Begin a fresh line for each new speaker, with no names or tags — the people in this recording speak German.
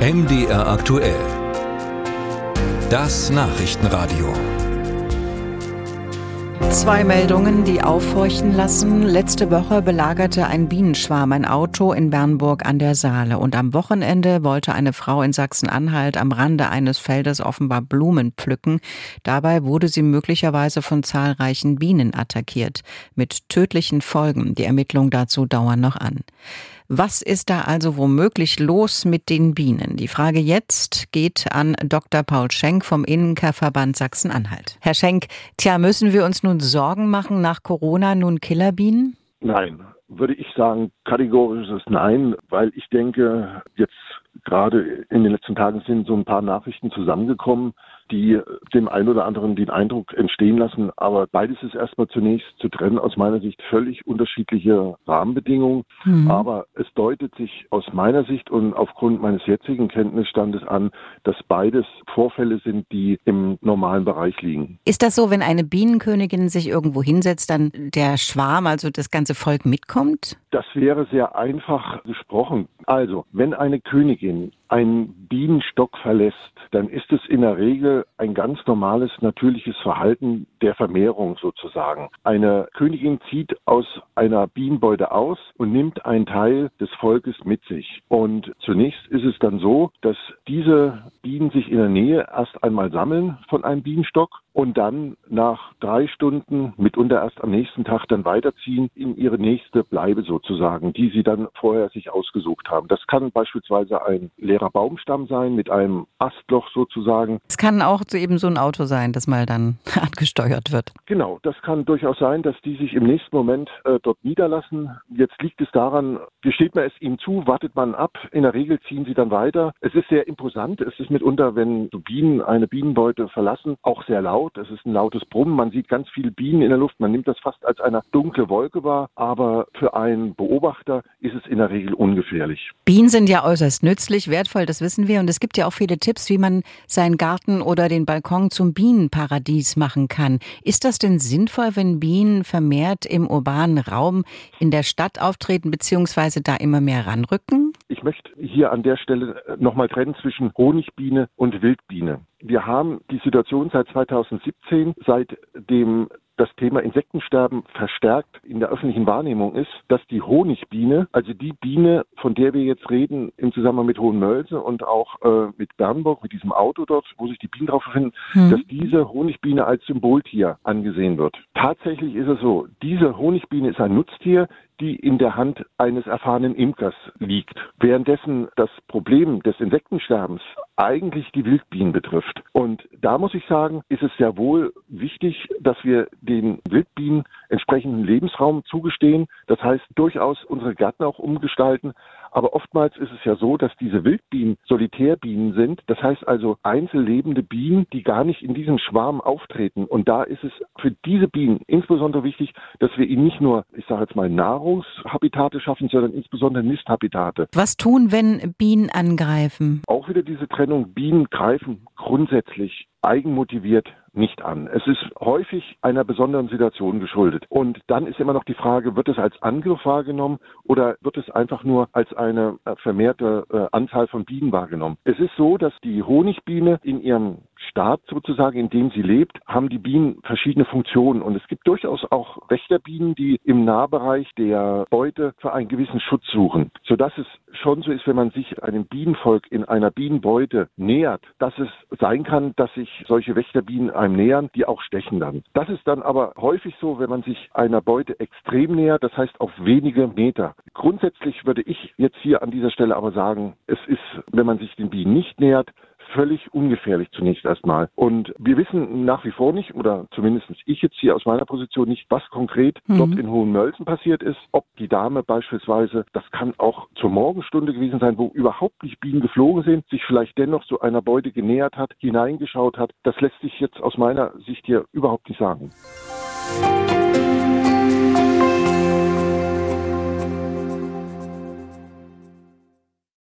MDR aktuell. Das Nachrichtenradio.
Zwei Meldungen, die aufhorchen lassen. Letzte Woche belagerte ein Bienenschwarm ein Auto in Bernburg an der Saale. Und am Wochenende wollte eine Frau in Sachsen-Anhalt am Rande eines Feldes offenbar Blumen pflücken. Dabei wurde sie möglicherweise von zahlreichen Bienen attackiert. Mit tödlichen Folgen. Die Ermittlungen dazu dauern noch an. Was ist da also womöglich los mit den Bienen? Die Frage jetzt geht an Dr. Paul Schenk vom Innenkerverband Sachsen-Anhalt. Herr Schenk, tja, müssen wir uns nun Sorgen machen nach Corona nun Killerbienen?
Nein, würde ich sagen, kategorisches Nein, weil ich denke, jetzt gerade in den letzten Tagen sind so ein paar Nachrichten zusammengekommen, die dem einen oder anderen den Eindruck entstehen lassen. Aber beides ist erstmal zunächst zu trennen. Aus meiner Sicht völlig unterschiedliche Rahmenbedingungen. Mhm. Aber es deutet sich aus meiner Sicht und aufgrund meines jetzigen Kenntnisstandes an, dass beides Vorfälle sind, die im normalen Bereich liegen.
Ist das so, wenn eine Bienenkönigin sich irgendwo hinsetzt, dann der Schwarm, also das ganze Volk mitkommt?
Das wäre sehr einfach gesprochen. Also, wenn eine Königin einen Bienenstock verlässt, dann ist es in der Regel ein ganz normales, natürliches Verhalten der Vermehrung sozusagen. Eine Königin zieht aus einer Bienenbeute aus und nimmt einen Teil des Volkes mit sich. Und zunächst ist es dann so, dass diese Bienen sich in der Nähe erst einmal sammeln von einem Bienenstock und dann nach drei Stunden, mitunter erst am nächsten Tag, dann weiterziehen in ihre nächste Bleibe sozusagen, die sie dann vorher sich ausgesucht haben. Das kann beispielsweise ein leerer Baumstamm sein mit einem Astloch sozusagen.
Es kann auch eben so ein Auto sein, das mal dann angesteuert wird.
Genau, das kann durchaus sein, dass die sich im nächsten Moment äh, dort niederlassen. Jetzt liegt es daran, gesteht man es ihnen zu, wartet man ab. In der Regel ziehen sie dann weiter. Es ist sehr imposant. Es ist mitunter, wenn Bienen eine Bienenbeute verlassen, auch sehr laut laut. Es ist ein lautes Brummen. Man sieht ganz viele Bienen in der Luft. Man nimmt das fast als eine dunkle Wolke wahr. Aber für einen Beobachter ist es in der Regel ungefährlich.
Bienen sind ja äußerst nützlich, wertvoll, das wissen wir. Und es gibt ja auch viele Tipps, wie man seinen Garten oder den Balkon zum Bienenparadies machen kann. Ist das denn sinnvoll, wenn Bienen vermehrt im urbanen Raum in der Stadt auftreten, beziehungsweise da immer mehr ranrücken?
Ich möchte hier an der Stelle nochmal trennen zwischen Honigbiene und Wildbiene. Wir haben die Situation seit 2017, seitdem das Thema Insektensterben verstärkt in der öffentlichen Wahrnehmung ist, dass die Honigbiene, also die Biene, von der wir jetzt reden im Zusammenhang mit Hohenmölse und auch äh, mit Bernburg, mit diesem Auto dort, wo sich die Bienen drauf befinden, hm. dass diese Honigbiene als Symboltier angesehen wird. Tatsächlich ist es so, diese Honigbiene ist ein Nutztier, die in der Hand eines erfahrenen Imkers liegt. Währenddessen das Problem des Insektensterbens eigentlich die Wildbienen betrifft. Und da muss ich sagen, ist es sehr wohl wichtig, dass wir den Wildbienen entsprechenden Lebensraum zugestehen. Das heißt, durchaus unsere Gärten auch umgestalten. Aber oftmals ist es ja so, dass diese Wildbienen Solitärbienen sind. Das heißt also einzellebende Bienen, die gar nicht in diesem Schwarm auftreten. Und da ist es für diese Bienen insbesondere wichtig, dass wir ihnen nicht nur, ich sage jetzt mal, Nahrungshabitate schaffen, sondern insbesondere Nisthabitate.
Was tun, wenn Bienen angreifen?
Auch wieder diese Trennung. Bienen greifen grundsätzlich eigenmotiviert nicht an. Es ist häufig einer besonderen Situation geschuldet. Und dann ist immer noch die Frage, wird es als Angriff wahrgenommen oder wird es einfach nur als eine äh, vermehrte äh, Anzahl von Bienen wahrgenommen? Es ist so, dass die Honigbiene in ihrem Staat sozusagen, in dem sie lebt, haben die Bienen verschiedene Funktionen. Und es gibt durchaus auch Wächterbienen, die im Nahbereich der Beute für einen gewissen Schutz suchen, sodass es schon so ist, wenn man sich einem Bienenvolk in einer Bienenbeute nähert, dass es sein kann, dass sich solche Wächterbienen einem nähern, die auch stechen dann. Das ist dann aber häufig so, wenn man sich einer Beute extrem nähert, das heißt auf wenige Meter. Grundsätzlich würde ich jetzt hier an dieser Stelle aber sagen, es ist, wenn man sich den Bienen nicht nähert, völlig ungefährlich zunächst erstmal. Und wir wissen nach wie vor nicht, oder zumindest ich jetzt hier aus meiner Position nicht, was konkret mhm. dort in Hohenmölzen passiert ist. Ob die Dame beispielsweise, das kann auch zur Morgenstunde gewesen sein, wo überhaupt nicht Bienen geflogen sind, sich vielleicht dennoch zu einer Beute genähert hat, hineingeschaut hat. Das lässt sich jetzt aus meiner Sicht hier überhaupt nicht sagen.